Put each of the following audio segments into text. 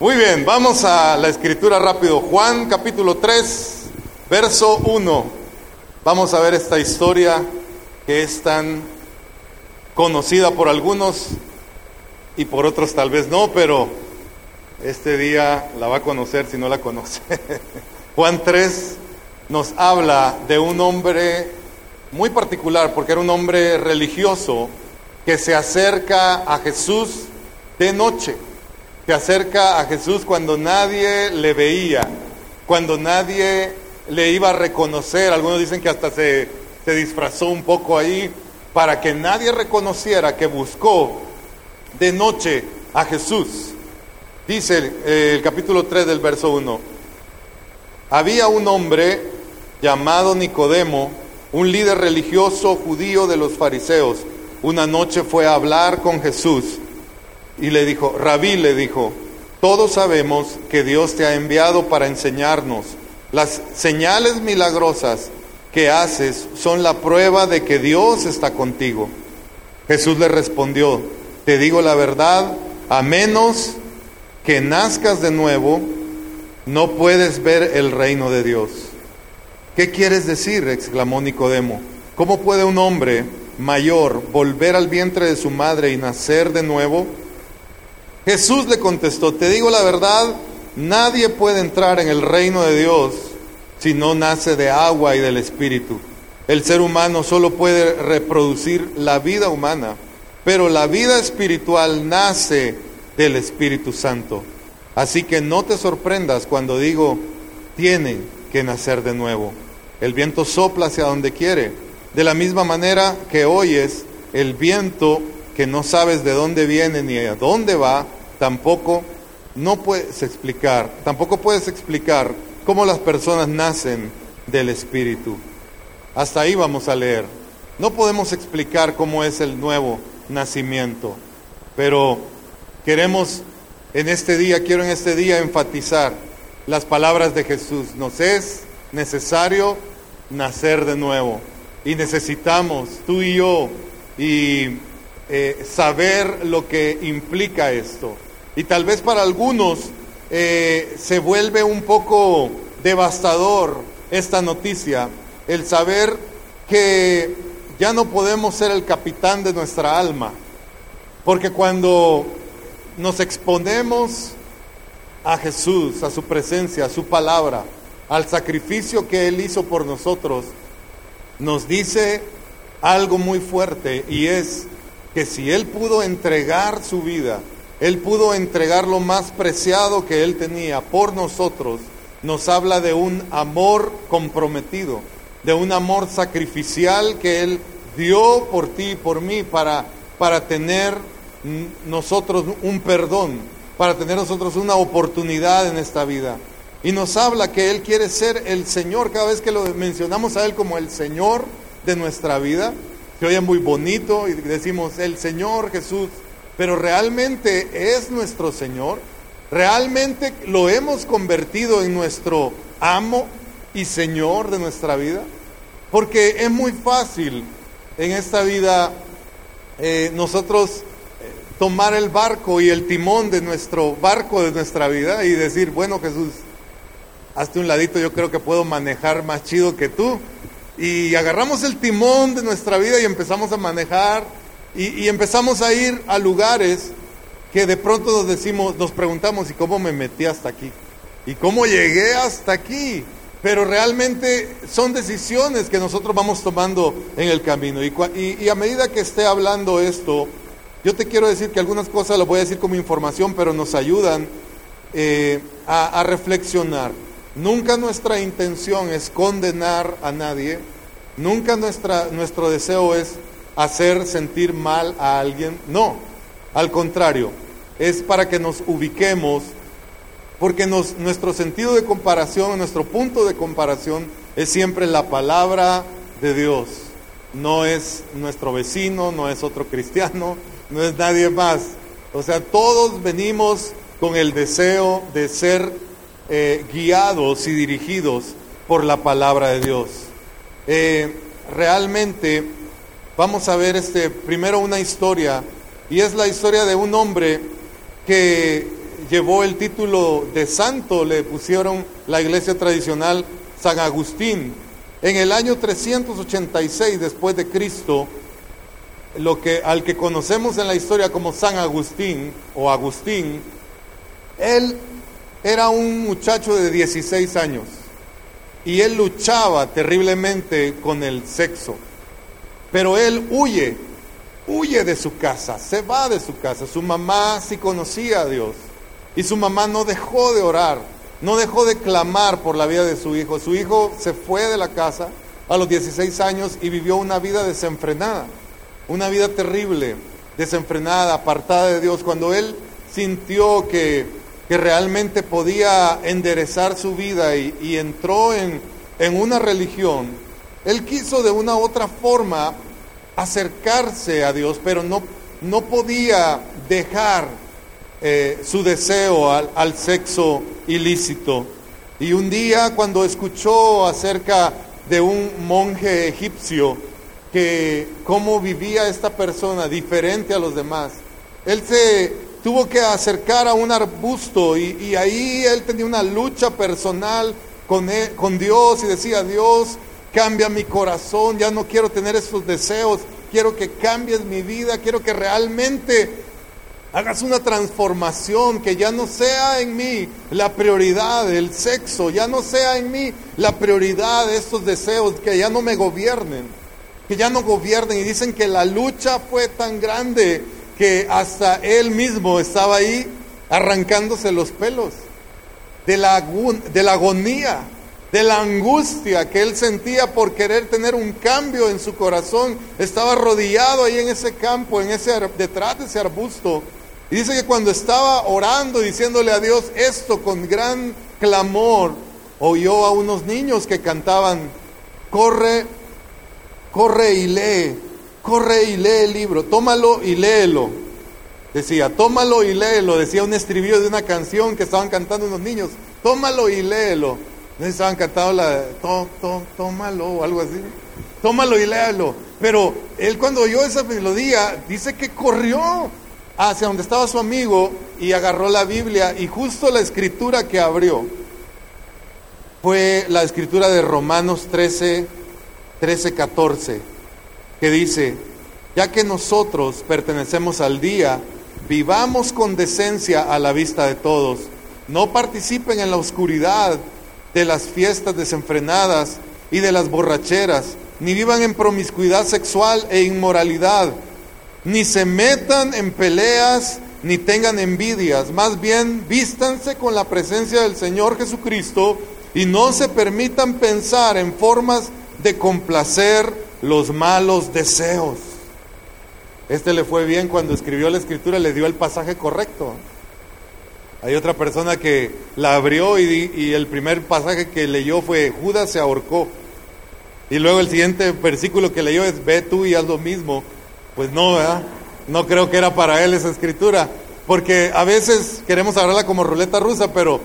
Muy bien, vamos a la escritura rápido. Juan capítulo 3, verso 1. Vamos a ver esta historia que es tan conocida por algunos y por otros tal vez no, pero este día la va a conocer si no la conoce. Juan 3 nos habla de un hombre muy particular, porque era un hombre religioso que se acerca a Jesús de noche. Se acerca a Jesús cuando nadie le veía, cuando nadie le iba a reconocer. Algunos dicen que hasta se, se disfrazó un poco ahí para que nadie reconociera que buscó de noche a Jesús. Dice el, el capítulo 3 del verso 1. Había un hombre llamado Nicodemo, un líder religioso judío de los fariseos. Una noche fue a hablar con Jesús y le dijo, Rabí le dijo, todos sabemos que Dios te ha enviado para enseñarnos. Las señales milagrosas que haces son la prueba de que Dios está contigo. Jesús le respondió, te digo la verdad, a menos que nazcas de nuevo, no puedes ver el reino de Dios. ¿Qué quieres decir? exclamó Nicodemo. ¿Cómo puede un hombre mayor volver al vientre de su madre y nacer de nuevo? Jesús le contestó, te digo la verdad, nadie puede entrar en el reino de Dios si no nace de agua y del Espíritu. El ser humano solo puede reproducir la vida humana, pero la vida espiritual nace del Espíritu Santo. Así que no te sorprendas cuando digo, tienen que nacer de nuevo. El viento sopla hacia donde quiere. De la misma manera que oyes el viento que no sabes de dónde viene ni a dónde va, tampoco no puedes explicar, tampoco puedes explicar cómo las personas nacen del Espíritu. Hasta ahí vamos a leer. No podemos explicar cómo es el nuevo nacimiento, pero queremos en este día, quiero en este día enfatizar las palabras de Jesús. Nos es necesario nacer de nuevo y necesitamos, tú y yo, y eh, saber lo que implica esto. Y tal vez para algunos eh, se vuelve un poco devastador esta noticia, el saber que ya no podemos ser el capitán de nuestra alma, porque cuando nos exponemos a Jesús, a su presencia, a su palabra, al sacrificio que Él hizo por nosotros, nos dice algo muy fuerte y es que si Él pudo entregar su vida, Él pudo entregar lo más preciado que Él tenía por nosotros, nos habla de un amor comprometido, de un amor sacrificial que Él dio por ti y por mí para, para tener nosotros un perdón, para tener nosotros una oportunidad en esta vida. Y nos habla que Él quiere ser el Señor, cada vez que lo mencionamos a Él como el Señor de nuestra vida, que oye muy bonito y decimos el Señor Jesús, pero realmente es nuestro Señor, realmente lo hemos convertido en nuestro amo y Señor de nuestra vida, porque es muy fácil en esta vida eh, nosotros eh, tomar el barco y el timón de nuestro barco de nuestra vida y decir, bueno Jesús, hazte un ladito, yo creo que puedo manejar más chido que tú y agarramos el timón de nuestra vida y empezamos a manejar y, empezamos a ir a lugares que de pronto nos decimos, nos preguntamos, ¿y cómo me metí hasta aquí? ¿Y cómo llegué hasta aquí? Pero realmente son decisiones que nosotros vamos tomando en el camino. Y, a medida que esté hablando esto, yo te quiero decir que algunas cosas las voy a decir como información, pero nos ayudan eh, a reflexionar. Nunca nuestra intención es condenar a nadie, nunca nuestra, nuestro deseo es hacer sentir mal a alguien, no, al contrario, es para que nos ubiquemos, porque nuestro sentido de comparación, nuestro punto de comparación es siempre la palabra de Dios, no es nuestro vecino, no es otro cristiano, no es nadie más, o sea, todos venimos con el deseo de ser eh, guiados y dirigidos por la palabra de Dios. Eh, realmente vamos a ver este primero una historia y es la historia de un hombre que llevó el título de santo, le pusieron la iglesia tradicional San Agustín. En el año 386 después de Cristo, lo que al que conocemos en la historia como San Agustín o Agustín, él era un muchacho de 16 años y él luchaba terriblemente con el sexo. Pero él huye, huye de su casa, se va de su casa. Su mamá sí conocía a Dios y su mamá no dejó de orar, no dejó de clamar por la vida de su hijo. Su hijo se fue de la casa a los 16 años y vivió una vida desenfrenada, una vida terrible, desenfrenada, apartada de Dios. Cuando él sintió que, que realmente podía enderezar su vida y, entró en, en una religión, él quiso de una u otra forma acercarse a Dios, pero no, no podía dejar eh, su deseo al, al, sexo ilícito. Y un día cuando escuchó acerca de un monje egipcio, que cómo vivía esta persona diferente a los demás, él se tuvo que acercar a un arbusto y, ahí él tenía una lucha personal con, con Dios y decía, Dios, cambia mi corazón, ya no quiero tener esos deseos, quiero que cambies mi vida, quiero que realmente hagas una transformación, que ya no sea en mí la prioridad del sexo, ya no sea en mí la prioridad estos deseos, que ya no me gobiernen, que ya no gobiernen. Y dicen que la lucha fue tan grande que hasta él mismo estaba ahí arrancándose los pelos de la, de la agonía de la angustia que él sentía por querer tener un cambio en su corazón. Estaba arrodillado ahí en ese campo, en ese detrás de ese arbusto. Y dice que cuando estaba orando, diciéndole a Dios esto con gran clamor, oyó a unos niños que cantaban, corre, corre y lee, corre y lee el libro, tómalo y léelo. Decía, tómalo y léelo, decía un estribillo de una canción que estaban cantando unos niños, tómalo y léelo. No estaban cantando la tómalo o algo así. Tómalo y léalo. Pero él cuando oyó esa melodía, dice que corrió hacia donde estaba su amigo y agarró la Biblia y justo la escritura que abrió fue la escritura de Romanos 13, 13, 14, que dice, ya que nosotros pertenecemos al día, vivamos con decencia a la vista de todos, no participen en la oscuridad de las fiestas desenfrenadas y de las borracheras, ni vivan en promiscuidad sexual e inmoralidad, ni se metan en peleas, ni tengan envidias, más bien vístanse con la presencia del Señor Jesucristo y no se permitan pensar en formas de complacer los malos deseos. Este le fue bien cuando escribió la escritura, le dio el pasaje correcto. Hay otra persona que la abrió y, el primer pasaje que leyó fue Judas se ahorcó. Y luego el siguiente versículo que leyó es ve tú y haz lo mismo. Pues no, ¿verdad? No creo que era para él esa escritura. Porque a veces queremos hablarla como ruleta rusa, pero,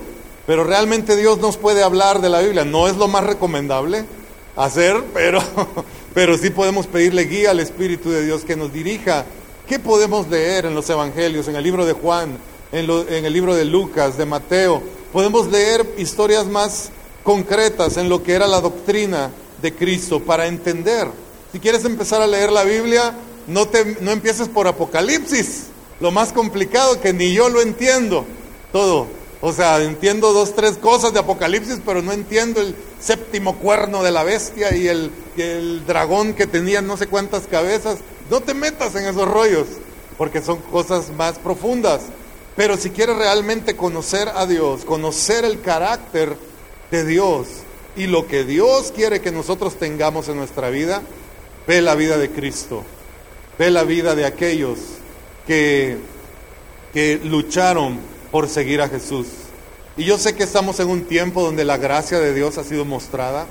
pero realmente Dios nos puede hablar de la Biblia. No es lo más recomendable hacer, pero, pero sí podemos pedirle guía al Espíritu de Dios que nos dirija. ¿Qué podemos leer en los Evangelios, en el libro de Juan? en, el libro de Lucas, de Mateo. Podemos leer historias más concretas en lo que era la doctrina de Cristo para entender. Si quieres empezar a leer la Biblia, no, te, no empieces por Apocalipsis, lo más complicado que ni yo lo entiendo todo. O sea, entiendo dos, tres cosas de Apocalipsis, pero no entiendo el séptimo cuerno de la bestia y el, el dragón que tenía no sé cuántas cabezas. No te metas en esos rollos, porque son cosas más profundas. Pero si quieres realmente conocer a Dios, conocer el carácter de Dios y lo que Dios quiere que nosotros tengamos en nuestra vida, ve la vida de Cristo, ve la vida de aquellos que, que lucharon por seguir a Jesús. Y yo sé que estamos en un tiempo donde la gracia de Dios ha sido mostrada,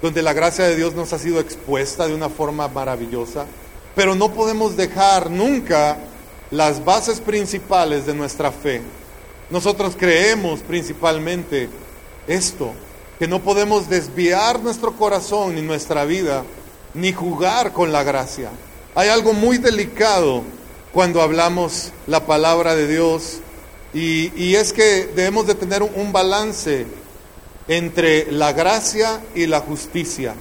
donde la gracia de Dios nos ha sido expuesta de una forma maravillosa, pero no podemos dejar nunca las bases principales de nuestra fe. Nosotros creemos principalmente esto, que no podemos desviar nuestro corazón ni nuestra vida, ni jugar con la gracia. Hay algo muy delicado cuando hablamos la palabra de Dios Y, es que debemos de tener un balance entre la gracia y la justicia.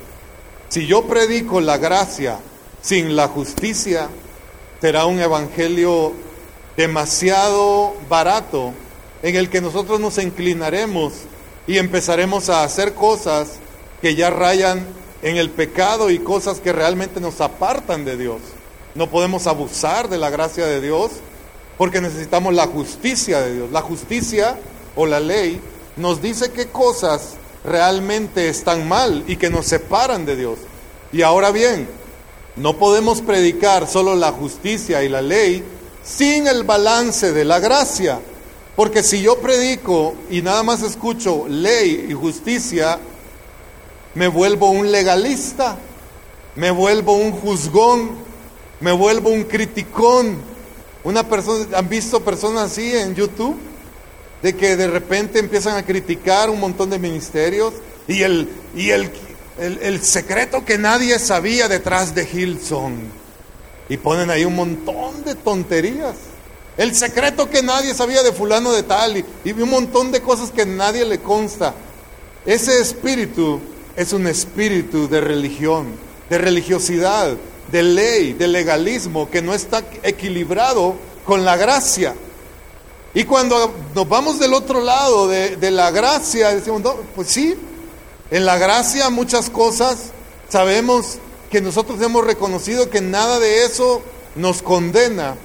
Si yo predico la gracia sin la justicia, será un evangelio demasiado barato en el que nosotros nos inclinaremos y empezaremos a hacer cosas que ya rayan en el pecado y cosas que realmente nos apartan de Dios. No podemos abusar de la gracia de Dios porque necesitamos la justicia de Dios. La justicia o la ley nos dice qué cosas realmente están mal y que nos separan de Dios. Y ahora bien, no podemos predicar solo la justicia y la ley sin el balance de la gracia. Porque si yo predico y nada más escucho ley y justicia, me vuelvo un legalista, me vuelvo un juzgón, me vuelvo un criticón. Una persona, ¿han visto personas así en YouTube? De que de repente empiezan a criticar un montón de ministerios y el, y el, el, el secreto que nadie sabía detrás de Hilson. Y ponen ahí un montón de tonterías. El secreto que nadie sabía de fulano de tal y, y un montón de cosas que nadie le consta. Ese espíritu es un espíritu de religión, de religiosidad, de ley, de legalismo, que no está equilibrado con la gracia. Y cuando nos vamos del otro lado de, de la gracia, decimos, no, pues sí, en la gracia muchas cosas sabemos que nosotros hemos reconocido que nada de eso nos condena.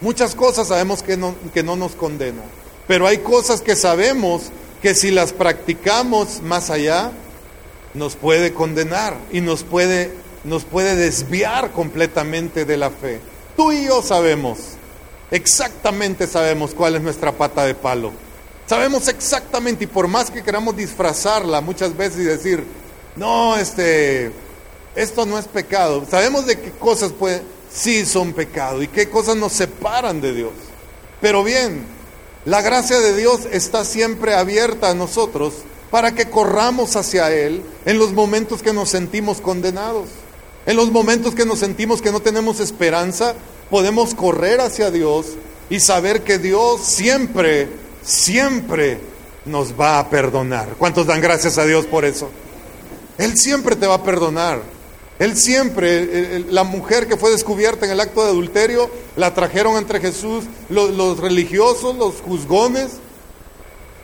Muchas cosas sabemos que no, que no nos condena. Pero hay cosas que sabemos que si las practicamos más allá, nos puede condenar y nos puede, nos puede desviar completamente de la fe. Tú y yo sabemos, exactamente sabemos cuál es nuestra pata de palo. Sabemos exactamente y por más que queramos disfrazarla muchas veces y decir, no, este, esto no es pecado. Sabemos de qué cosas puede, sí son pecado y qué cosas nos separan de Dios. Pero bien, la gracia de Dios está siempre abierta a nosotros para que corramos hacia Él en los momentos que nos sentimos condenados. En los momentos que nos sentimos que no tenemos esperanza, podemos correr hacia Dios y saber que Dios siempre, siempre nos va a perdonar. ¿Cuántos dan gracias a Dios por eso? Él siempre te va a perdonar. Él siempre, la mujer que fue descubierta en el acto de adulterio, la trajeron entre Jesús los, los religiosos, los juzgones,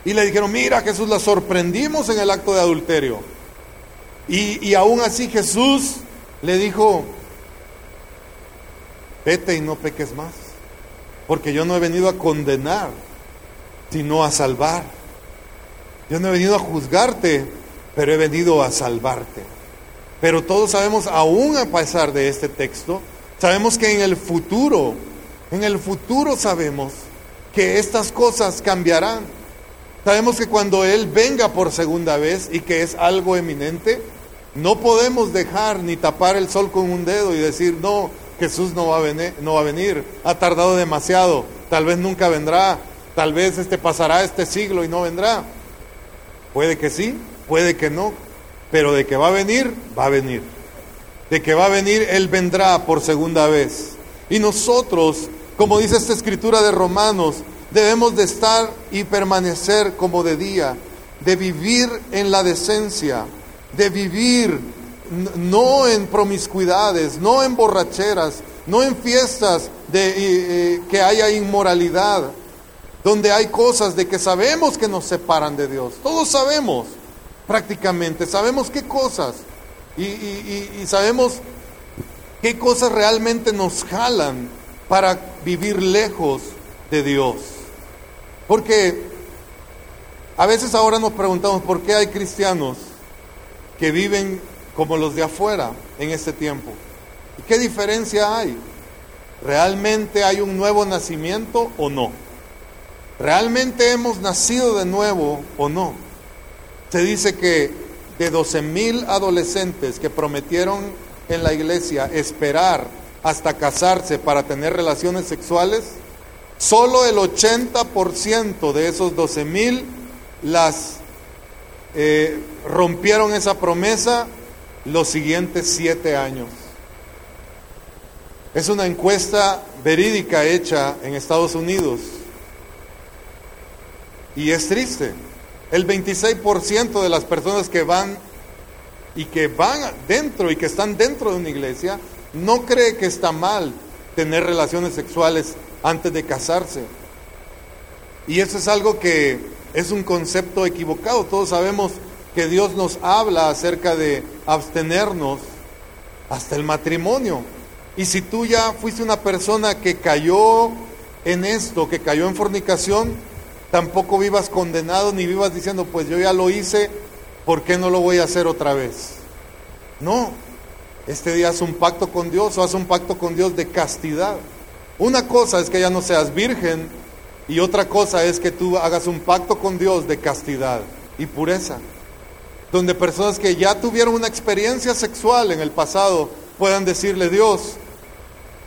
y le dijeron, mira Jesús, la sorprendimos en el acto de adulterio. Y, y aún así Jesús le dijo, vete y no peques más, porque yo no he venido a condenar, sino a salvar. Yo no he venido a juzgarte, pero he venido a salvarte. Pero todos sabemos, aún a pesar de este texto, sabemos que en el futuro, en el futuro sabemos que estas cosas cambiarán. Sabemos que cuando Él venga por segunda vez y que es algo eminente, no podemos dejar ni tapar el sol con un dedo y decir, no, Jesús no va a venir, no va a venir, ha tardado demasiado, tal vez nunca vendrá, tal vez este pasará este siglo y no vendrá. Puede que sí, puede que no, pero de que va a venir, va a venir. De que va a venir, Él vendrá por segunda vez. Y nosotros, como dice esta escritura de Romanos, debemos de estar y permanecer como de día, de vivir en la decencia, de vivir no en promiscuidades, no en borracheras, no en fiestas de que haya inmoralidad, donde hay cosas de que sabemos que nos separan de Dios. Todos sabemos prácticamente, sabemos qué cosas y, y sabemos qué cosas realmente nos jalan para vivir lejos de Dios. Porque a veces ahora nos preguntamos por qué hay cristianos que viven como los de afuera en este tiempo. ¿Y qué diferencia hay? ¿Realmente hay un nuevo nacimiento o no? ¿Realmente hemos nacido de nuevo o no? Se dice que de 12 mil adolescentes que prometieron en la iglesia esperar hasta casarse para tener relaciones sexuales, solo el 80% de esos 12 mil las eh, rompieron esa promesa los siguientes siete años. Es una encuesta verídica hecha en Estados Unidos Y es triste. El 26% de las personas que van y que van dentro y que están dentro de una iglesia no cree que está mal tener relaciones sexuales antes de casarse. Y eso es algo que es un concepto equivocado. Todos sabemos que Dios nos habla acerca de abstenernos hasta el matrimonio. Y si tú ya fuiste una persona que cayó en esto, que cayó en fornicación, tampoco vivas condenado ni vivas diciendo, pues yo ya lo hice, ¿por qué no lo voy a hacer otra vez? No, este día haz un pacto con Dios o haz un pacto con Dios de castidad. Una cosa es que ya no seas virgen y otra cosa es que tú hagas un pacto con Dios de castidad y pureza. Donde personas que ya tuvieron una experiencia sexual en el pasado puedan decirle, Dios,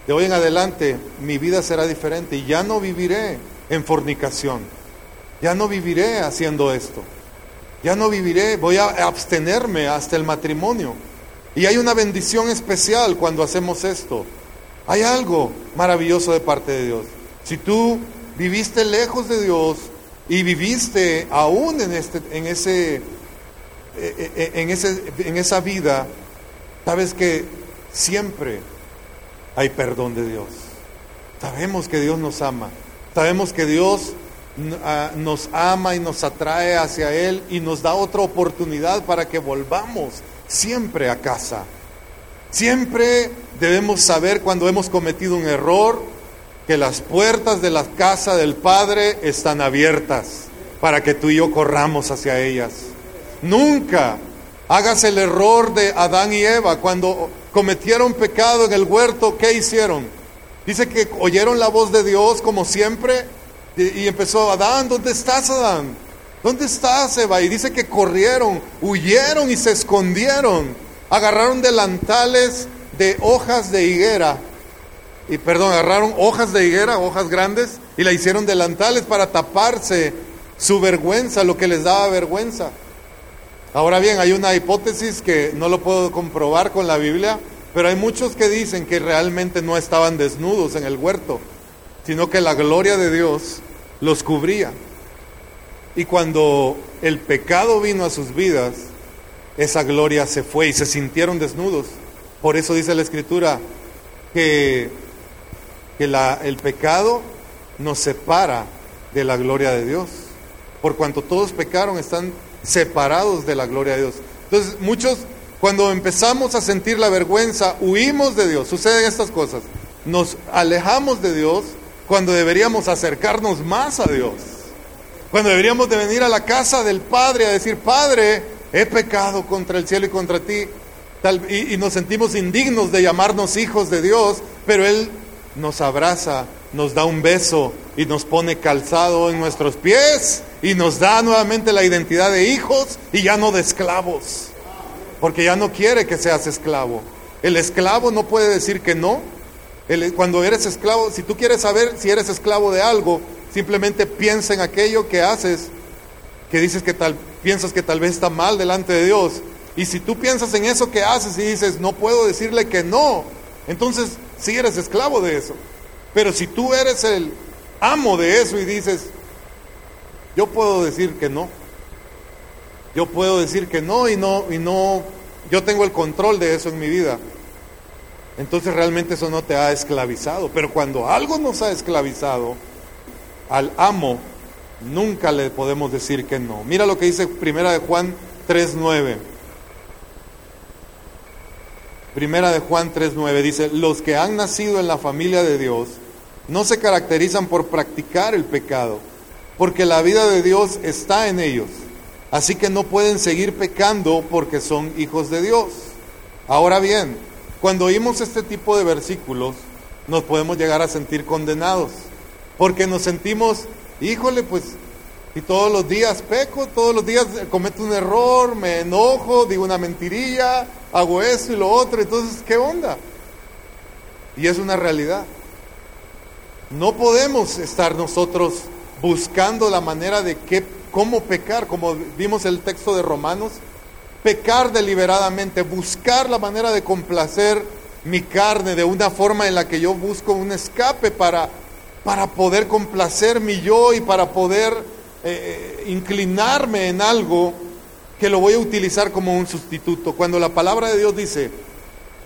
de hoy en adelante mi vida será diferente y ya no viviré en fornicación. Ya no viviré haciendo esto. Ya no viviré, voy a abstenerme hasta el matrimonio. Y hay una bendición especial cuando hacemos esto. Hay algo maravilloso de parte de Dios. Si tú viviste lejos de Dios y viviste aún en, este, en, ese, eh, eh, en, ese, en esa vida, sabes que siempre hay perdón de Dios. Sabemos que Dios nos ama. Sabemos que Dios ah, nos ama y nos atrae hacia Él y nos da otra oportunidad para que volvamos siempre a casa. Siempre debemos saber cuando hemos cometido un error que las puertas de la casa del Padre están abiertas para que tú y yo corramos hacia ellas. Nunca hagas el error de Adán y Eva cuando cometieron pecado en el huerto, ¿qué hicieron? Dice que oyeron la voz de Dios como siempre y empezó, Adán, ¿dónde estás, Adán? ¿Dónde estás, Eva? Y dice que corrieron, huyeron y se escondieron. Agarraron delantales de hojas de higuera. Y perdón, agarraron hojas de higuera, hojas grandes, y la hicieron delantales para taparse su vergüenza, lo que les daba vergüenza. Ahora bien, hay una hipótesis que no lo puedo comprobar con la Biblia, pero hay muchos que dicen que realmente no estaban desnudos en el huerto, sino que la gloria de Dios los cubría. Y cuando el pecado vino a sus vidas, esa gloria se fue y se sintieron desnudos. Por eso dice la Escritura que, que el pecado nos separa de la gloria de Dios. Por cuanto todos pecaron, están separados de la gloria de Dios. Entonces, muchos, cuando empezamos a sentir la vergüenza, huimos de Dios. Suceden estas cosas. Nos alejamos de Dios cuando deberíamos acercarnos más a Dios. Cuando deberíamos de venir a la casa del Padre a decir, Padre, he pecado contra el cielo y contra ti. y, y nos sentimos indignos de llamarnos hijos de Dios, pero Él nos abraza, nos da un beso y nos pone calzado en nuestros pies y nos da nuevamente la identidad de hijos y ya no de esclavos. Porque ya no quiere que seas esclavo. El esclavo no puede decir que no. cuando eres esclavo, si tú quieres saber si eres esclavo de algo, Simplemente piensa en aquello que haces, que dices que tal, piensas que tal vez está mal delante de Dios. Y si tú piensas en eso que haces y dices, no puedo decirle que no, entonces sí eres esclavo de eso. Pero si tú eres el amo de eso y dices, yo puedo decir que no, yo puedo decir que no y no, y no, yo tengo el control de eso en mi vida. Entonces realmente eso no te ha esclavizado. Pero cuando algo nos ha esclavizado, al amo nunca le podemos decir que no. Mira lo que dice Primera de Juan 3.9. Primera de Juan 3.9 dice, los que han nacido en la familia de Dios no se caracterizan por practicar el pecado, porque la vida de Dios está en ellos. Así que no pueden seguir pecando porque son hijos de Dios. Ahora bien, cuando oímos este tipo de versículos, nos podemos llegar a sentir condenados porque nos sentimos, híjole, pues, y todos los días peco, todos los días cometo un error, me enojo, digo una mentirilla, hago esto y lo otro, entonces, ¿qué onda? Y es una realidad. No podemos estar nosotros buscando la manera de qué, cómo pecar, como vimos el texto de Romanos, pecar deliberadamente, buscar la manera de complacer mi carne de una forma en la que yo busco un escape para para poder complacer mi yo y para poder eh, inclinarme en algo que lo voy a utilizar como un sustituto. Cuando la palabra de Dios dice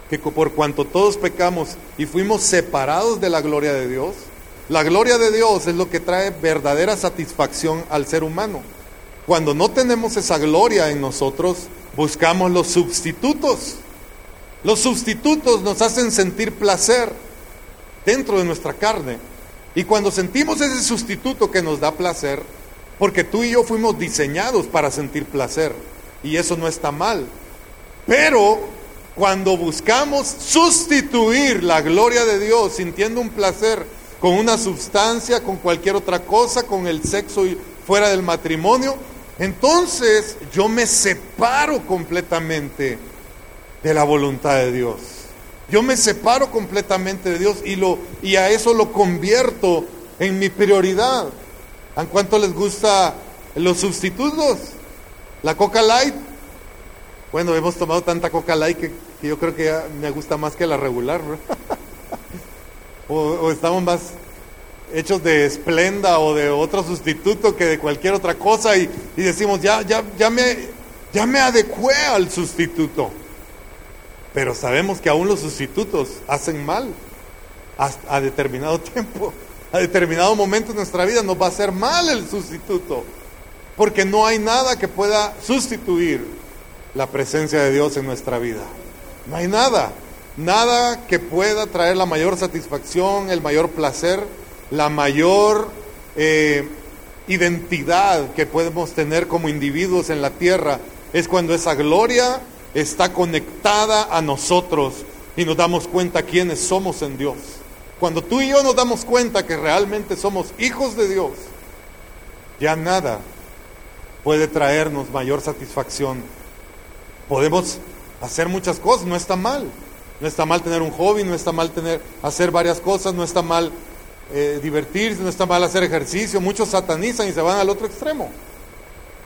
que por cuanto todos pecamos y fuimos separados de la gloria de Dios, la gloria de Dios es lo que trae verdadera satisfacción al ser humano. Cuando no tenemos esa gloria en nosotros, buscamos los sustitutos. Los sustitutos nos hacen sentir placer dentro de nuestra carne. Y cuando sentimos ese sustituto que nos da placer, porque tú y yo fuimos diseñados para sentir placer, y eso no está mal. Pero cuando buscamos sustituir la gloria de Dios sintiendo un placer con una sustancia, con cualquier otra cosa, con el sexo fuera del matrimonio, entonces yo me separo completamente de la voluntad de Dios. Yo me separo completamente de Dios y, lo, y a eso lo convierto en mi prioridad. ¿A cuánto les gusta los sustitutos? La Coca Light. Bueno, hemos tomado tanta Coca Light que, yo creo que me gusta más que la regular. o, estamos más hechos de esplenda o de otro sustituto que de cualquier otra cosa y, y decimos, ya, ya, ya, me, ya me adecué al sustituto. Pero sabemos que aún los sustitutos hacen mal a determinado tiempo, a determinado momento en nuestra vida nos va a hacer mal el sustituto, porque no hay nada que pueda sustituir la presencia de Dios en nuestra vida. No hay nada, nada que pueda traer la mayor satisfacción, el mayor placer, la mayor eh, identidad que podemos tener como individuos en la tierra, es cuando esa gloria está conectada a nosotros y nos damos cuenta quiénes somos en Dios. Cuando tú y yo nos damos cuenta que realmente somos hijos de Dios, ya nada puede traernos mayor satisfacción. Podemos hacer muchas cosas, no está mal. No está mal tener un hobby, no está mal tener, hacer varias cosas, no está mal eh, divertirse, no está mal hacer ejercicio. Muchos satanizan y se van al otro extremo.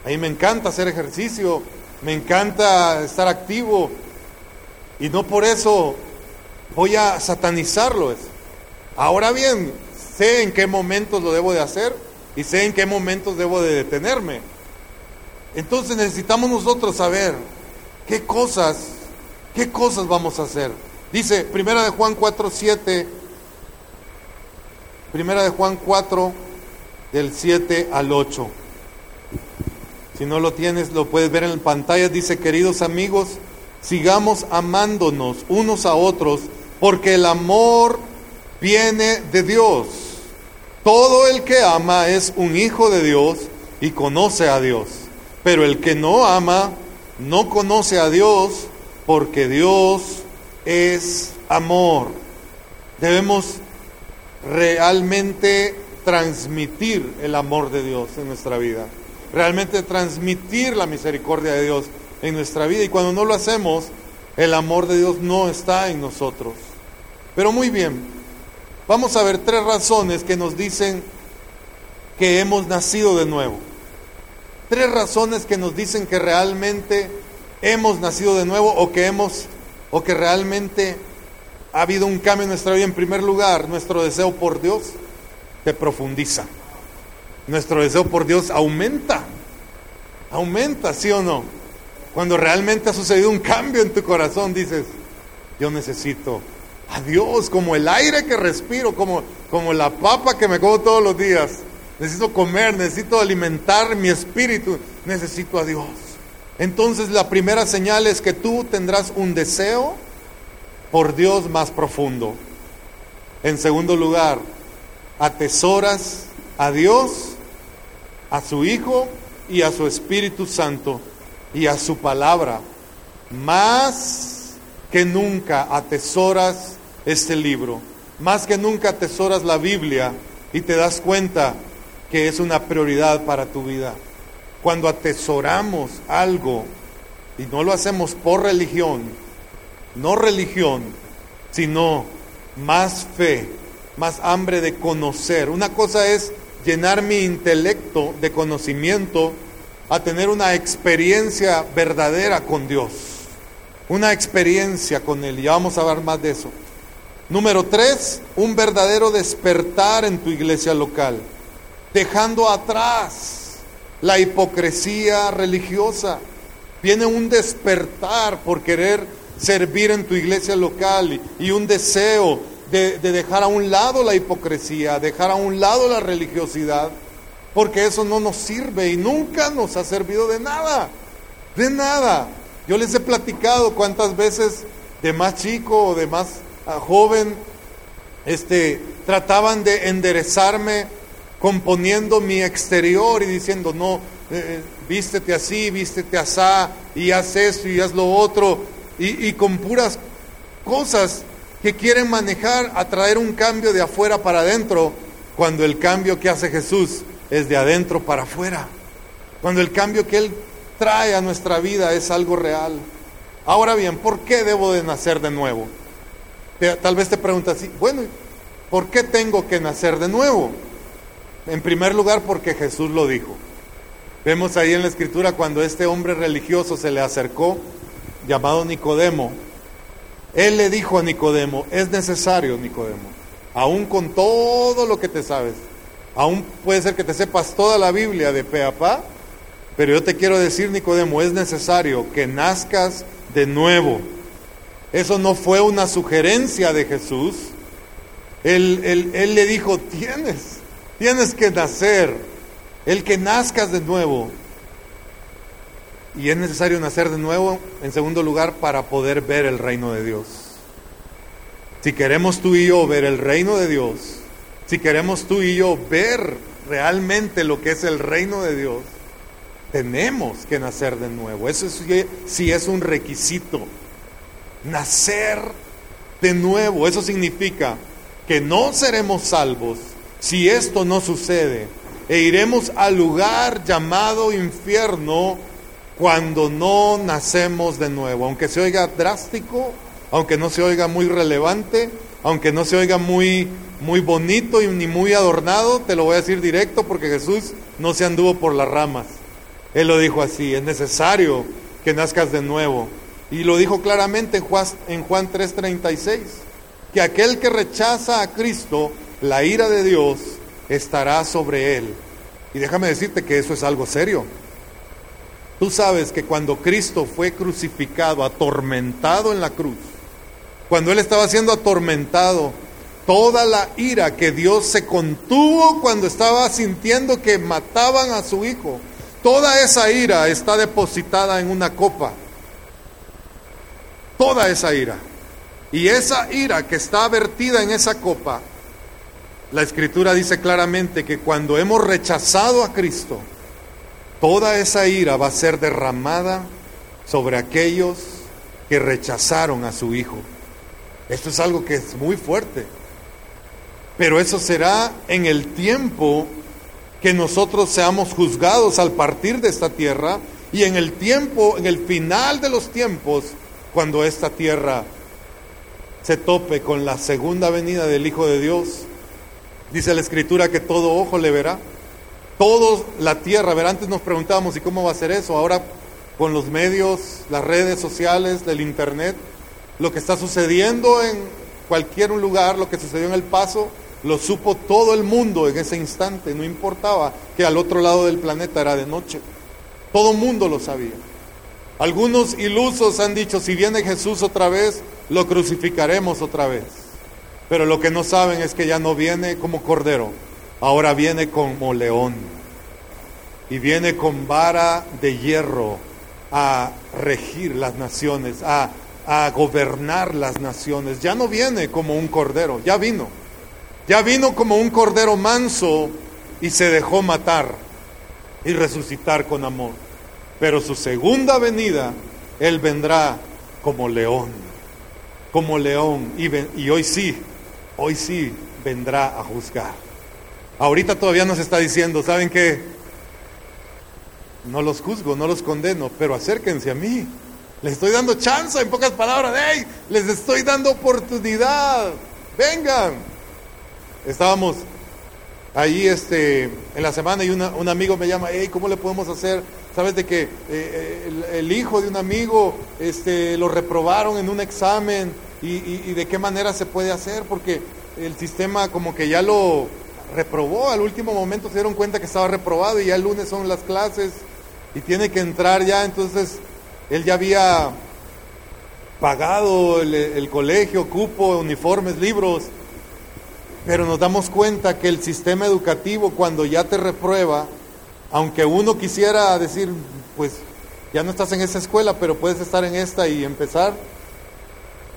A mí me encanta hacer ejercicio, me encanta estar activo y no por eso voy a satanizarlo. Ahora bien, sé en qué momentos lo debo de hacer y sé en qué momentos debo de detenerme. Entonces necesitamos nosotros saber qué cosas, qué cosas vamos a hacer. Dice Primera de Juan 4, 7, Primera de Juan 4, del 7 al 8. Si no lo tienes, lo puedes ver en pantalla. Dice, queridos amigos, sigamos amándonos unos a otros, porque el amor viene de Dios. Todo el que ama es un hijo de Dios y conoce a Dios. Pero el que no ama no conoce a Dios porque Dios es amor. Debemos realmente transmitir el amor de Dios en nuestra vida realmente transmitir la misericordia de Dios en nuestra vida. Y cuando no lo hacemos, el amor de Dios no está en nosotros. Pero muy bien, vamos a ver tres razones que nos dicen que hemos nacido de nuevo. Tres razones que nos dicen que realmente hemos nacido de nuevo o que hemos o que realmente ha habido un cambio en nuestra vida. En primer lugar, nuestro deseo por Dios se profundiza nuestro deseo por Dios aumenta. Aumenta, ¿sí o no? Cuando realmente ha sucedido un cambio en tu corazón, dices, yo necesito a Dios como el aire que respiro, como, como la papa que me como todos los días. Necesito comer, necesito alimentar mi espíritu, necesito a Dios. Entonces la primera señal es que tú tendrás un deseo por Dios más profundo. En segundo lugar, atesoras a Dios a su Hijo y a su Espíritu Santo y a su palabra. Más que nunca atesoras este libro, más que nunca atesoras la Biblia y te das cuenta que es una prioridad para tu vida. Cuando atesoramos algo y no lo hacemos por religión, no religión, sino más fe, más hambre de conocer. Una cosa es llenar mi intelecto de conocimiento a tener una experiencia verdadera con Dios. Una experiencia con Él. Ya vamos a hablar más de eso. Número tres, un verdadero despertar en tu iglesia local. Dejando atrás la hipocresía religiosa, viene un despertar por querer servir en tu iglesia local y, un deseo de, de dejar a un lado la hipocresía, dejar a un lado la religiosidad, porque eso no nos sirve y nunca nos ha servido de nada, de nada. Yo les he platicado cuántas veces de más chico o de más joven, este, trataban de enderezarme componiendo mi exterior y diciendo, no, eh, eh, vístete así, vístete así, y haz esto y haz lo otro, y, y con puras cosas que quieren manejar, atraer un cambio de afuera para adentro, cuando el cambio que hace Jesús es de adentro para afuera, cuando el cambio que Él trae a nuestra vida es algo real. Ahora bien, ¿por qué debo de nacer de nuevo? Tal vez te preguntas, bueno, ¿por qué tengo que nacer de nuevo? En primer lugar, porque Jesús lo dijo. Vemos ahí en la escritura cuando este hombre religioso se le acercó, llamado Nicodemo, él le dijo a Nicodemo, es necesario, Nicodemo, aún con todo lo que te sabes, aún puede ser que te sepas toda la Biblia de pe a pa, pero yo te quiero decir, Nicodemo, es necesario que nazcas de nuevo. Eso no fue una sugerencia de Jesús. Él, él, le dijo, tienes, tienes que nacer, el que nazcas de nuevo. Y es necesario nacer de nuevo, en segundo lugar, para poder ver el reino de Dios. Si queremos tú y yo ver el reino de Dios, si queremos tú y yo ver realmente lo que es el reino de Dios, tenemos que nacer de nuevo. Eso sí, es un requisito. Nacer de nuevo. Eso significa que no seremos salvos si esto no sucede. E iremos al lugar llamado infierno cuando no nacemos de nuevo. Aunque se oiga drástico, aunque no se oiga muy relevante, aunque no se oiga muy, muy bonito y ni muy adornado, te lo voy a decir directo porque Jesús no se anduvo por las ramas. Él lo dijo así, es necesario que nazcas de nuevo. Y lo dijo claramente en Juan 3:36, que aquel que rechaza a Cristo, la ira de Dios estará sobre él. Y déjame decirte que eso es algo serio. Tú sabes que cuando Cristo fue crucificado, atormentado en la cruz, cuando Él estaba siendo atormentado, toda la ira que Dios se contuvo cuando estaba sintiendo que mataban a su hijo, Toda esa ira está depositada en una copa. Toda esa ira. Y esa ira que está vertida en esa copa, la escritura dice claramente que cuando hemos rechazado a Cristo, toda esa ira va a ser derramada sobre aquellos que rechazaron a su Hijo. Esto es algo que es muy fuerte. Pero eso será en el tiempo que nosotros seamos juzgados al partir de esta tierra y en el tiempo, en el final de los tiempos, cuando esta tierra se tope con la segunda venida del Hijo de Dios, dice la Escritura que todo ojo le verá, toda la tierra verá. Antes nos preguntábamos, ¿y cómo va a ser eso? Ahora con los medios, las redes sociales, del Internet, lo que está sucediendo en cualquier lugar, lo que sucedió en El Paso, lo supo todo el mundo en ese instante, no importaba que al otro lado del planeta era de noche. Todo el mundo lo sabía. Algunos ilusos han dicho, si viene Jesús otra vez, lo crucificaremos otra vez. Pero lo que no saben es que ya no viene como cordero, ahora viene como león. Y viene con vara de hierro a regir las naciones, a, gobernar las naciones. Ya no viene como un cordero, ya vino. Ya vino como un cordero manso y se dejó matar y resucitar con amor. Pero su segunda venida, Él vendrá como león, como león. Y, hoy sí, hoy sí vendrá a juzgar. Ahorita todavía nos está diciendo, ¿saben qué? No los juzgo, no los condeno, pero acérquense a mí. Les estoy dando chance, en pocas palabras, hey, les estoy dando oportunidad. Vengan. Estábamos ahí este, en la semana y un amigo me llama, hey, ¿cómo le podemos hacer? Sabes de que eh, eh, el, hijo de un amigo este, lo reprobaron en un examen y, de qué manera se puede hacer, porque el sistema como que ya lo, reprobó, al último momento se dieron cuenta que estaba reprobado y ya el lunes son las clases y tiene que entrar ya, entonces él ya había pagado el, el colegio, cupo, uniformes, libros, pero nos damos cuenta que el sistema educativo cuando ya te reprueba, aunque uno quisiera decir, pues ya no estás en esa escuela, pero puedes estar en esta y empezar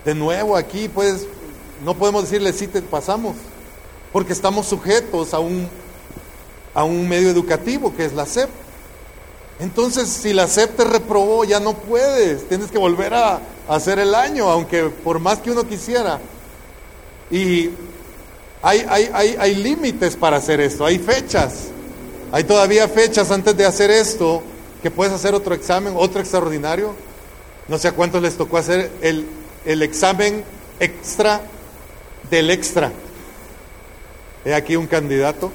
de nuevo aquí, pues no podemos decirle si te pasamos, porque estamos sujetos a un, a un medio educativo que es la SEP. Entonces, si la SEP te reprobó, ya no puedes, tienes que volver a, a hacer el año, aunque por más que uno quisiera. Y hay, hay, hay, hay límites para hacer esto, hay fechas. Hay todavía fechas antes de hacer esto que puedes hacer otro examen, otro extraordinario. No sé a cuántos les tocó hacer el, el examen extra del extra. He aquí un candidato,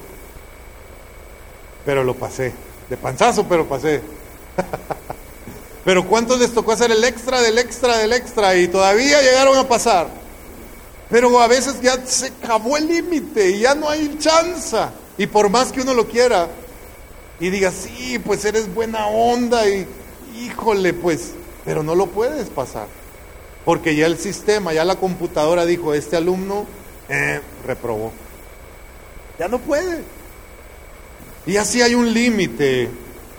pero lo pasé. De panzazo, pero pasé. pero ¿cuántos les tocó hacer el extra del extra del extra y todavía llegaron a pasar? Pero a veces ya se acabó el límite y ya no hay chance. Y por más que uno lo quiera y diga, sí, pues eres buena onda y híjole, pues, pero no lo puedes pasar. Porque ya el sistema, ya la computadora dijo, este alumno eh, reprobó. Ya no puede. Y así hay un límite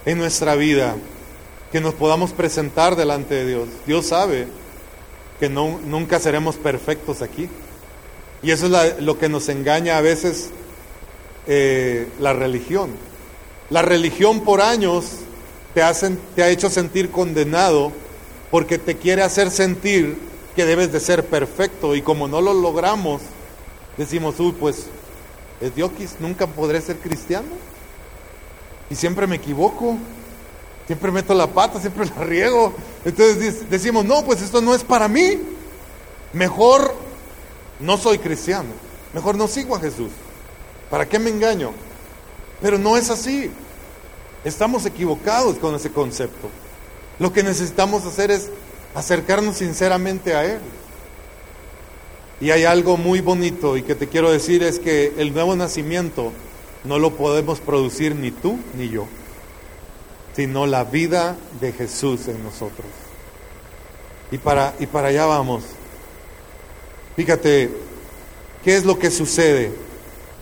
en nuestra vida que nos podamos presentar delante de Dios. Dios sabe que no, nunca seremos perfectos aquí. Y eso es lo que nos engaña a veces eh, la religión. La religión por años te, te ha hecho sentir condenado porque te quiere hacer sentir que debes de ser perfecto y como no lo logramos, decimos, uy, pues es diokis, nunca podré ser cristiano. Y siempre me equivoco, siempre meto la pata, siempre la riego. Entonces decimos, no, pues esto no es para mí. Mejor no soy cristiano, mejor no sigo a Jesús. ¿Para qué me engaño? Pero no es así. Estamos equivocados con ese concepto. Lo que necesitamos hacer es acercarnos sinceramente a Él. Y hay algo muy bonito y que te quiero decir es que el nuevo nacimiento no lo podemos producir ni tú ni yo, sino la vida de Jesús en nosotros. Y para, y para allá vamos. Fíjate, ¿qué es lo que sucede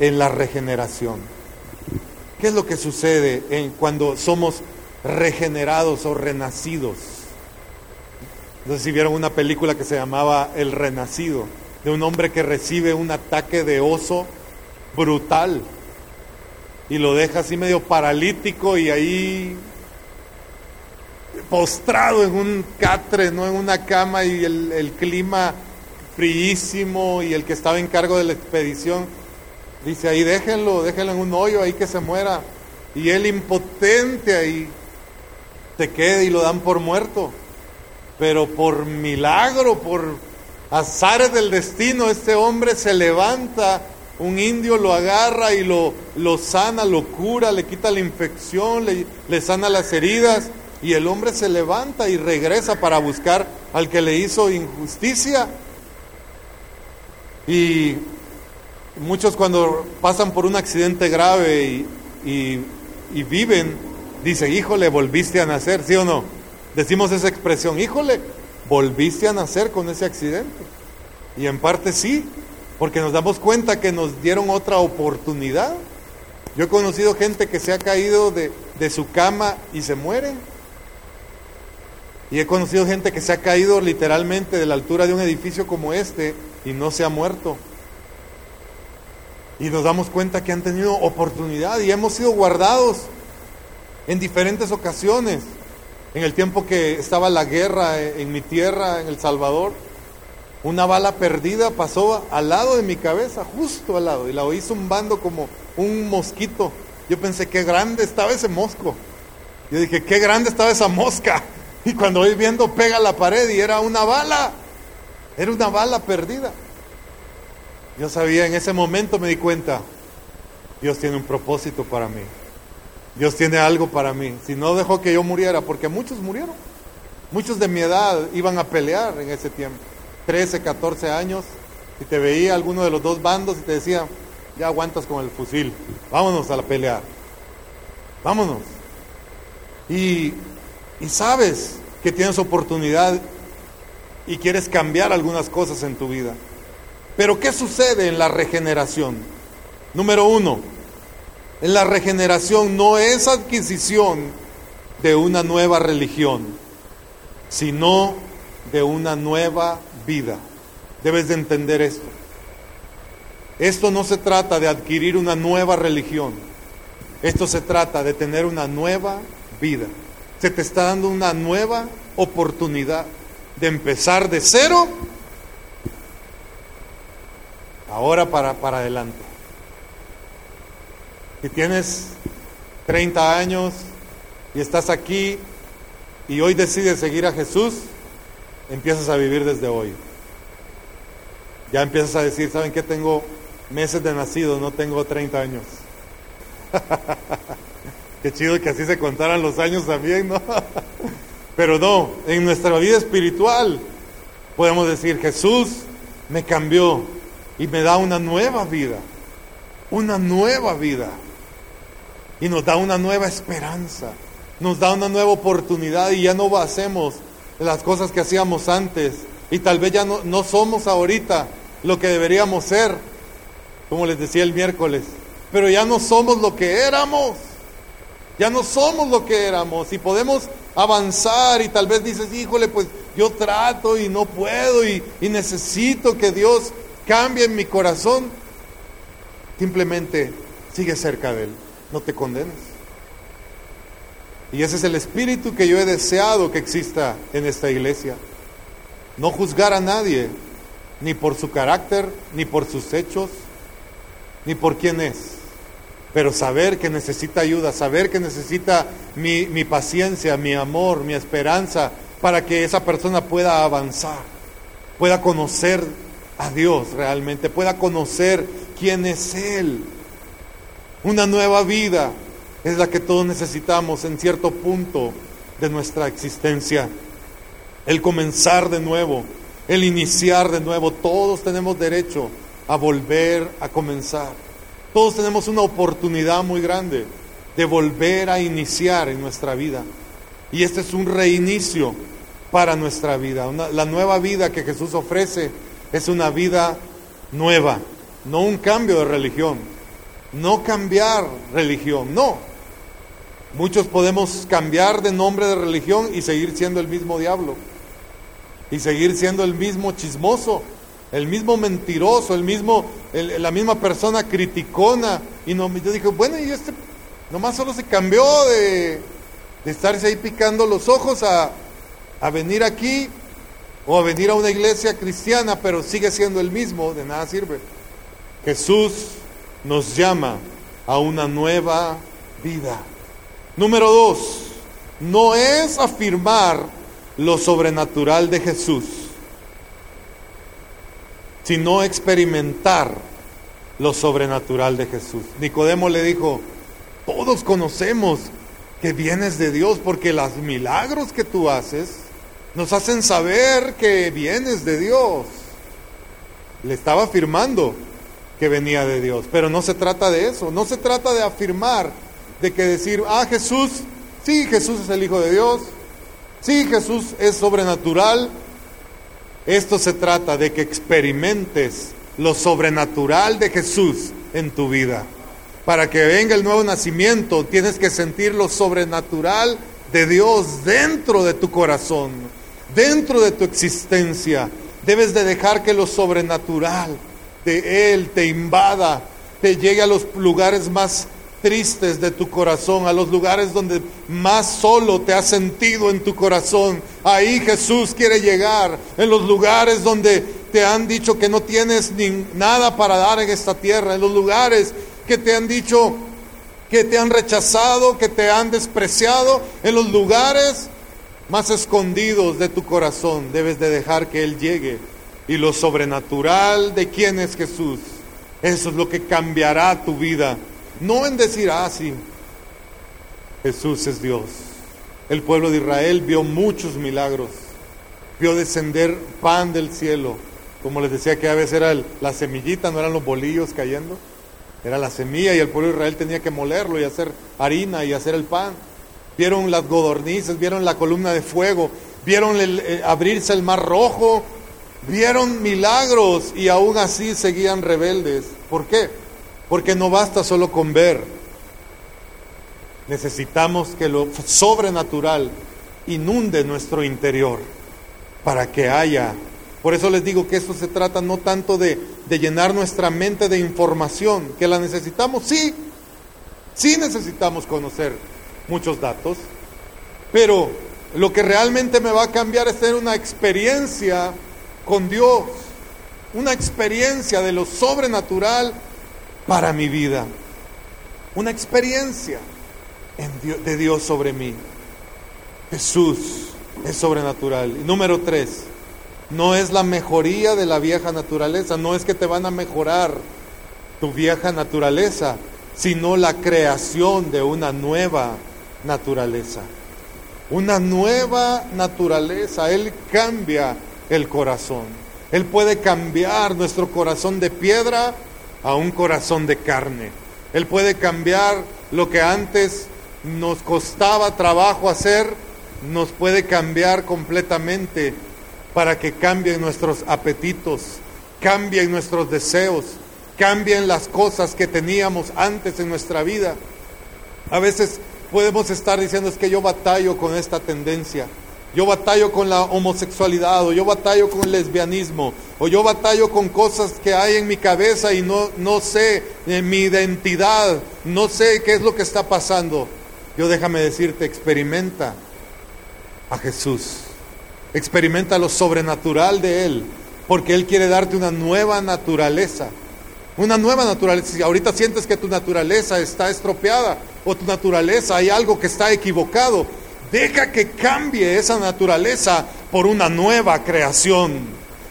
en la regeneración? ¿Qué es lo que sucede en cuando somos regenerados o renacidos? No sé si vieron una película que se llamaba El Renacido, de un hombre que recibe un ataque de oso brutal y lo deja así medio paralítico y ahí postrado en un catre, no en una cama y el, el clima fríísimo y el que estaba en cargo de la expedición dice ahí déjenlo, déjenlo en un hoyo ahí que se muera y él impotente ahí te queda y lo dan por muerto. Pero por milagro, por azares del destino, este hombre se levanta, un indio lo agarra y lo, lo sana, lo cura, le quita la infección, le, le sana las heridas, y el hombre se levanta y regresa para buscar al que le hizo injusticia. Y muchos cuando pasan por un accidente grave y, y, y viven, dicen, híjole, volviste a nacer, ¿sí o no? decimos esa expresión, híjole, volviste a nacer con ese accidente. Y en parte sí, porque nos damos cuenta que nos dieron otra oportunidad. Yo he conocido gente que se ha caído de, de su cama y se muere. Y he conocido gente que se ha caído literalmente de la altura de un edificio como este y no se ha muerto. Y nos damos cuenta que han tenido oportunidad y hemos sido guardados en diferentes ocasiones. En el tiempo que estaba la guerra en mi tierra, en El Salvador, una bala perdida pasó al lado de mi cabeza, justo al lado, y la oí zumbando como un mosquito. Yo pensé, qué grande estaba ese mosco. Yo dije, qué grande estaba esa mosca. Y cuando voy viendo, pega la pared y era una bala. Era una bala perdida. Yo sabía, en ese momento me di cuenta, Dios tiene un propósito para mí. Dios tiene algo para mí. Si no dejó que yo muriera, porque muchos murieron. Muchos de mi edad iban a pelear en ese tiempo. 13, 14 años. Y te veía alguno de los dos bandos y te decía, ya aguantas con el fusil, vámonos a la pelea, vámonos. Y, y sabes que tienes oportunidad y quieres cambiar algunas cosas en tu vida. Pero ¿qué sucede en la regeneración? Número uno, en la regeneración no es adquisición de una nueva religión, sino de una nueva vida. Debes de entender esto. Esto no se trata de adquirir una nueva religión. Esto se trata de tener una nueva vida. Se te está dando una nueva oportunidad de empezar de cero, ahora para, para adelante. Si tienes 30 años y estás aquí y hoy decides seguir a Jesús, empiezas a vivir desde hoy. Ya empiezas a decir, ¿saben qué? Tengo meses de nacido, no tengo 30 años. qué chido que así se contaran los años también, ¿no? Pero no, en nuestra vida espiritual podemos decir, Jesús me cambió y me da una nueva vida, una nueva vida. Y nos da una nueva esperanza, nos da una nueva oportunidad y ya no hacemos las cosas que hacíamos antes. Y tal vez ya no, no somos ahorita lo que deberíamos ser, como les decía el miércoles, pero ya no somos lo que éramos. Ya no somos lo que éramos y podemos avanzar y tal vez dices, híjole, pues yo trato y no puedo y, y necesito que Dios cambie en mi corazón. Simplemente sigue cerca de Él, no te condenes. Y ese es el espíritu que yo he deseado que exista en esta iglesia. No juzgar a nadie, ni por su carácter, ni por sus hechos, ni por quién es pero saber que necesita ayuda, saber que necesita mi, mi, paciencia, mi amor, mi esperanza, para que esa persona pueda avanzar, pueda conocer a Dios realmente, pueda conocer quién es Él. Una nueva vida es la que todos necesitamos en cierto punto de nuestra existencia. El comenzar de nuevo, el iniciar de nuevo, todos tenemos derecho a volver a comenzar. Todos tenemos una oportunidad muy grande de volver a iniciar en nuestra vida. Y este es un reinicio para nuestra vida. la nueva vida que Jesús ofrece es una vida nueva, no un cambio de religión, no cambiar religión, no. Muchos podemos cambiar de nombre de religión y seguir siendo el mismo diablo, y seguir siendo el mismo chismoso, el mismo mentiroso, el mismo, la misma persona criticona. Y no, yo dije, bueno, y este nomás solo se cambió de, de estarse ahí picando los ojos a, a venir aquí o a venir a una iglesia cristiana, pero sigue siendo el mismo, de nada sirve. Jesús nos llama a una nueva vida. Número dos, no es afirmar lo sobrenatural de Jesús sino experimentar lo sobrenatural de Jesús. Nicodemo le dijo, todos conocemos que vienes de Dios porque los milagros que tú haces nos hacen saber que vienes de Dios. Le estaba afirmando que venía de Dios, pero no se trata de eso, no se trata de afirmar, de que decir, ah, Jesús, sí, Jesús es el Hijo de Dios, sí, Jesús es sobrenatural, esto se trata de que experimentes lo sobrenatural de Jesús en tu vida. Para que venga el nuevo nacimiento, tienes que sentir lo sobrenatural de Dios dentro de tu corazón, dentro de tu existencia. Debes de dejar que lo sobrenatural de Él te invada, te llegue a los lugares más tristes de tu corazón, a los lugares donde más solo te has sentido en tu corazón. Ahí Jesús quiere llegar, en los lugares donde te han dicho que no tienes ni nada para dar en esta tierra, en los lugares que te han dicho que te han rechazado, que te han despreciado, en los lugares más escondidos de tu corazón, debes de dejar que Él llegue. Y lo sobrenatural de quién es Jesús, eso es lo que cambiará tu vida no en decir, ah, sí, Jesús es Dios. El pueblo de Israel vio muchos milagros, vio descender pan del cielo. Como les decía que a veces era la semillita, no eran los bolillos cayendo. Era la semilla y el pueblo de Israel tenía que molerlo y hacer harina y hacer el pan. Vieron las godornices, vieron la columna de fuego, vieron eh, abrirse el mar rojo, vieron milagros y aún así seguían rebeldes. ¿Por qué? Porque no basta solo con ver. Necesitamos que lo sobrenatural inunde nuestro interior para que haya. Por eso les digo que esto se trata no tanto de, de llenar nuestra mente de información, que la necesitamos, sí, sí necesitamos conocer muchos datos, pero lo que realmente me va a cambiar es tener una experiencia con Dios, una experiencia de lo sobrenatural para mi vida, una experiencia de Dios sobre mí. Jesús es sobrenatural. Número tres, no es la mejoría de la vieja naturaleza, no es que te van a mejorar tu vieja naturaleza, sino la creación de una nueva naturaleza una nueva naturaleza. Él cambia el corazón. Él puede cambiar nuestro corazón de piedra a un corazón de carne. Él puede cambiar lo que antes nos costaba trabajo hacer, nos puede cambiar completamente para que cambien nuestros apetitos, cambien nuestros deseos, cambien las cosas que teníamos antes en nuestra vida. A veces podemos estar diciendo es que yo batallo con esta tendencia, yo batallo con la homosexualidad, o yo batallo con el lesbianismo, o yo batallo con cosas que hay en mi cabeza y no, no sé en eh, mi identidad, no sé qué es lo que está pasando. Yo déjame decirte, experimenta a Jesús, experimenta lo sobrenatural de Él, porque Él quiere darte una nueva naturaleza. Una nueva naturaleza. Si ahorita sientes que tu naturaleza está estropeada o tu naturaleza hay algo que está equivocado, deja que cambie esa naturaleza por una nueva creación,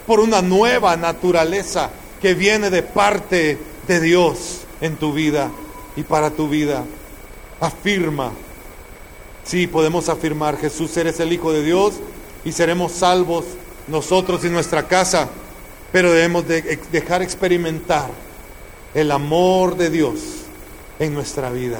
por una nueva naturaleza que viene de parte de Dios en tu vida y para tu vida. Afirma. Sí, podemos afirmar, Jesús, eres el Hijo de Dios y seremos salvos nosotros y nuestra casa, pero debemos de dejar experimentar el amor de Dios en nuestra vida.